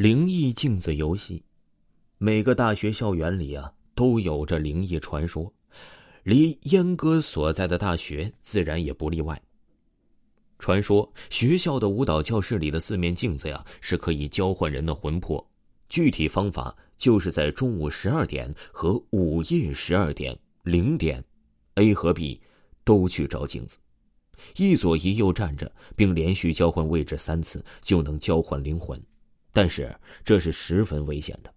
灵异镜子游戏，每个大学校园里啊都有着灵异传说，离阉哥所在的大学自然也不例外。传说学校的舞蹈教室里的四面镜子呀是可以交换人的魂魄，具体方法就是在中午十二点和午夜十二点零点，A 和 B 都去照镜子，一左一右站着，并连续交换位置三次，就能交换灵魂。但是这是十分危险的，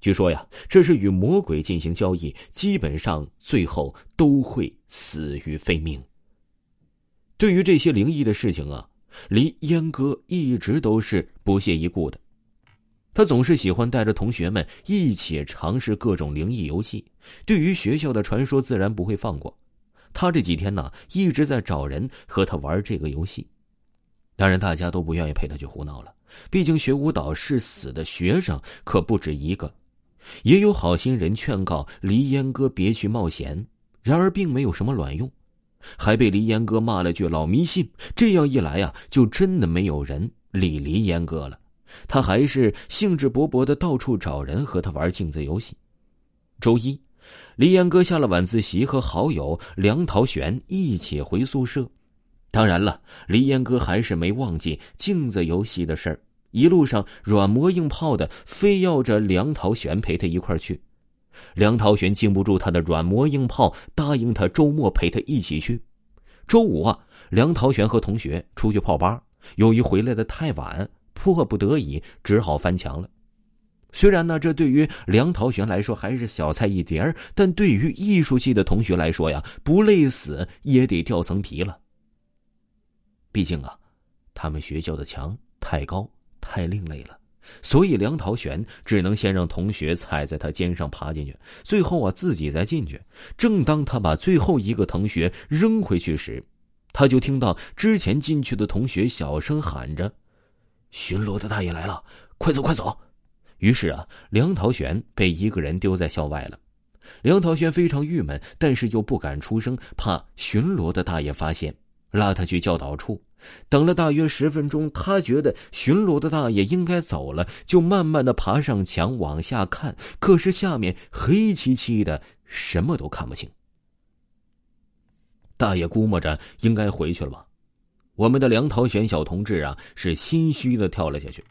据说呀，这是与魔鬼进行交易，基本上最后都会死于非命。对于这些灵异的事情啊，离阉哥一直都是不屑一顾的。他总是喜欢带着同学们一起尝试各种灵异游戏，对于学校的传说自然不会放过。他这几天呢，一直在找人和他玩这个游戏。当然，大家都不愿意陪他去胡闹了。毕竟学舞蹈是死的学生可不止一个，也有好心人劝告黎烟哥别去冒险，然而并没有什么卵用，还被黎烟哥骂了句老迷信。这样一来呀，就真的没有人理黎烟哥了。他还是兴致勃勃的到处找人和他玩镜子游戏。周一，黎烟哥下了晚自习，和好友梁桃玄一起回宿舍。当然了，黎烟哥还是没忘记镜子游戏的事儿。一路上软磨硬泡的，非要着梁桃玄陪他一块儿去。梁桃玄经不住他的软磨硬泡，答应他周末陪他一起去。周五啊，梁桃玄和同学出去泡吧，由于回来的太晚，迫不得已只好翻墙了。虽然呢，这对于梁桃玄来说还是小菜一碟儿但对于艺术系的同学来说呀，不累死也得掉层皮了。毕竟啊，他们学校的墙太高太另类了，所以梁桃玄只能先让同学踩在他肩上爬进去，最后啊自己再进去。正当他把最后一个同学扔回去时，他就听到之前进去的同学小声喊着：“巡逻的大爷来了，快走快走！”于是啊，梁桃玄被一个人丢在校外了。梁桃玄非常郁闷，但是又不敢出声，怕巡逻的大爷发现。拉他去教导处，等了大约十分钟，他觉得巡逻的大爷应该走了，就慢慢的爬上墙往下看。可是下面黑漆漆的，什么都看不清。大爷估摸着应该回去了吧？我们的梁桃玄小同志啊，是心虚的跳了下去，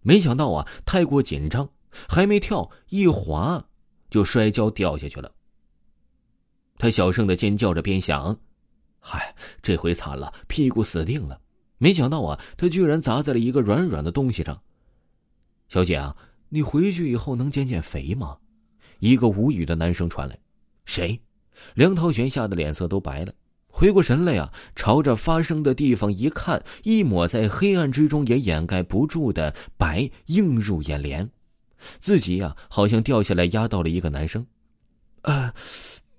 没想到啊，太过紧张，还没跳一滑，就摔跤掉下去了。他小声的尖叫着，边想。嗨，这回惨了，屁股死定了！没想到啊，他居然砸在了一个软软的东西上。小姐啊，你回去以后能减减肥吗？一个无语的男声传来。谁？梁涛玄吓得脸色都白了，回过神来啊，朝着发生的地方一看，一抹在黑暗之中也掩盖不住的白映入眼帘，自己呀，好像掉下来压到了一个男生。呃，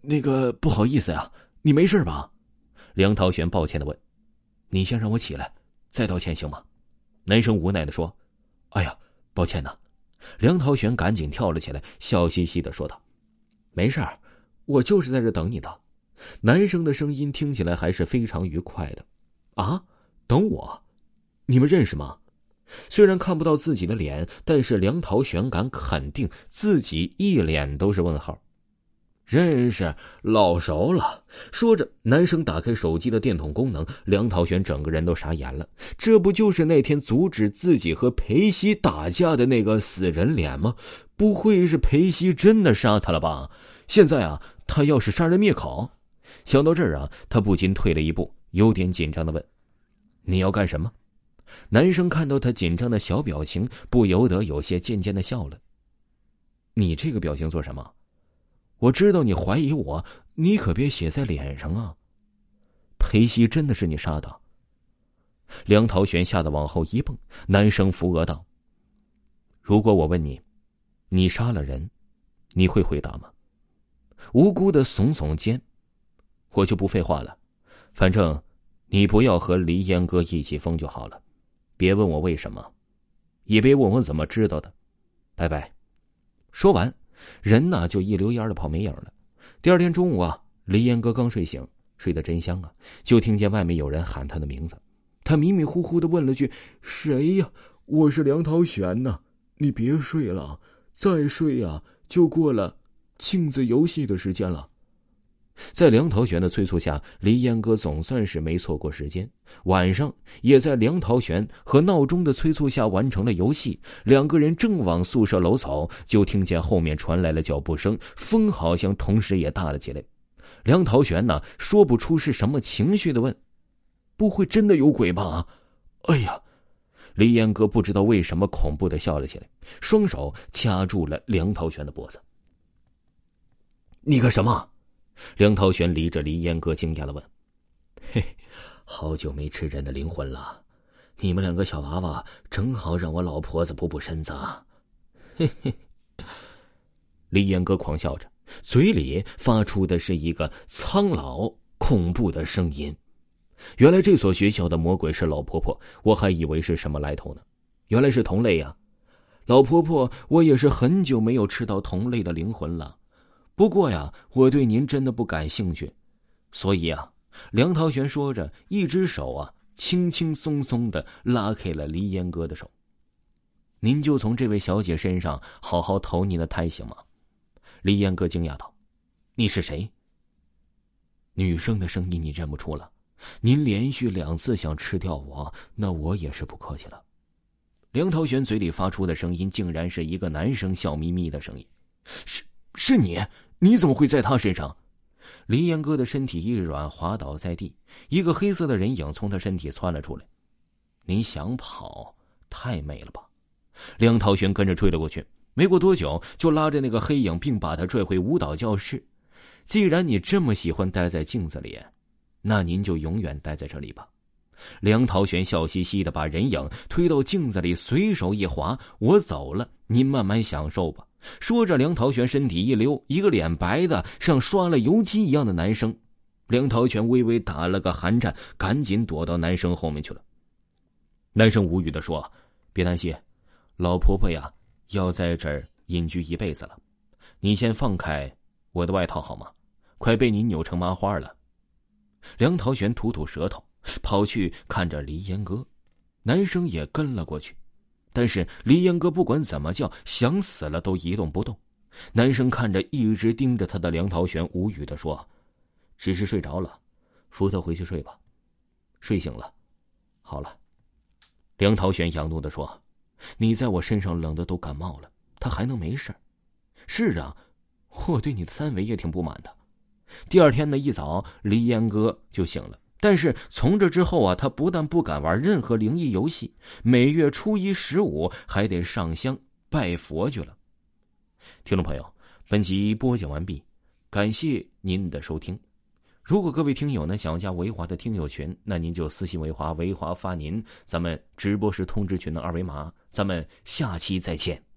那个不好意思呀，你没事吧？梁桃玄抱歉的问：“你先让我起来，再道歉行吗？”男生无奈的说：“哎呀，抱歉呐。”梁桃玄赶紧跳了起来，笑嘻嘻的说道：“没事儿，我就是在这等你的。”男生的声音听起来还是非常愉快的。“啊，等我？你们认识吗？”虽然看不到自己的脸，但是梁桃玄敢肯定自己一脸都是问号。认识，老熟了。说着，男生打开手机的电筒功能，梁桃玄整个人都傻眼了。这不就是那天阻止自己和裴西打架的那个死人脸吗？不会是裴西真的杀他了吧？现在啊，他要是杀人灭口，想到这儿啊，他不禁退了一步，有点紧张的问：“你要干什么？”男生看到他紧张的小表情，不由得有些渐渐的笑了。你这个表情做什么？我知道你怀疑我，你可别写在脸上啊！裴西真的是你杀的？梁桃玄吓得往后一蹦，男生扶额道：“如果我问你，你杀了人，你会回答吗？”无辜的耸耸肩，我就不废话了，反正你不要和黎烟哥一起疯就好了，别问我为什么，也别问我怎么知道的，拜拜。说完。人呢就一溜烟的跑没影了。第二天中午啊，黎烟哥刚睡醒，睡得真香啊，就听见外面有人喊他的名字。他迷迷糊糊的问了句：“谁呀？”“我是梁涛玄呐。”你别睡了，再睡呀，就过了镜子游戏的时间了。在梁桃玄的催促下，黎烟哥总算是没错过时间。晚上也在梁桃玄和闹钟的催促下完成了游戏。两个人正往宿舍楼走，就听见后面传来了脚步声，风好像同时也大了起来。梁桃玄呢，说不出是什么情绪的问：“不会真的有鬼吧？”哎呀！黎烟哥不知道为什么恐怖的笑了起来，双手掐住了梁桃玄的脖子。你干什么？梁涛玄离着李彦哥惊讶的问：“嘿，好久没吃人的灵魂了，你们两个小娃娃正好让我老婆子补补身子。”嘿嘿，李彦哥狂笑着，嘴里发出的是一个苍老恐怖的声音。原来这所学校的魔鬼是老婆婆，我还以为是什么来头呢，原来是同类呀！老婆婆，我也是很久没有吃到同类的灵魂了。不过呀，我对您真的不感兴趣，所以啊，梁涛玄说着，一只手啊，轻轻松松的拉开了黎烟哥的手。您就从这位小姐身上好好投您的胎行吗？黎烟哥惊讶道：“你是谁？女生的声音你认不出了？您连续两次想吃掉我，那我也是不客气了。”梁涛玄嘴里发出的声音，竟然是一个男生笑眯眯的声音：“是，是你。”你怎么会在他身上？林岩哥的身体一软，滑倒在地，一个黑色的人影从他身体窜了出来。你想跑？太美了吧！梁涛轩跟着追了过去，没过多久就拉着那个黑影，并把他拽回舞蹈教室。既然你这么喜欢待在镜子里，那您就永远待在这里吧。梁涛轩笑嘻嘻的把人影推到镜子里，随手一划：“我走了，您慢慢享受吧。”说着，梁桃玄身体一溜，一个脸白的像刷了油漆一样的男生，梁桃玄微微打了个寒颤，赶紧躲到男生后面去了。男生无语的说：“别担心，老婆婆呀，要在这儿隐居一辈子了。你先放开我的外套好吗？快被你扭成麻花了。”梁桃玄吐吐舌头，跑去看着黎烟哥，男生也跟了过去。但是黎烟哥不管怎么叫，想死了都一动不动。男生看着一直盯着他的梁桃玄，无语的说：“只是睡着了，扶他回去睡吧。睡醒了，好了。”梁桃玄仰怒的说：“你在我身上冷的都感冒了，他还能没事？是啊，我对你的三围也挺不满的。”第二天呢，一早黎烟哥就醒了。但是从这之后啊，他不但不敢玩任何灵异游戏，每月初一、十五还得上香拜佛去了。听众朋友，本集播讲完毕，感谢您的收听。如果各位听友呢想要加维华的听友群，那您就私信维华，维华发您咱们直播时通知群的二维码。咱们下期再见。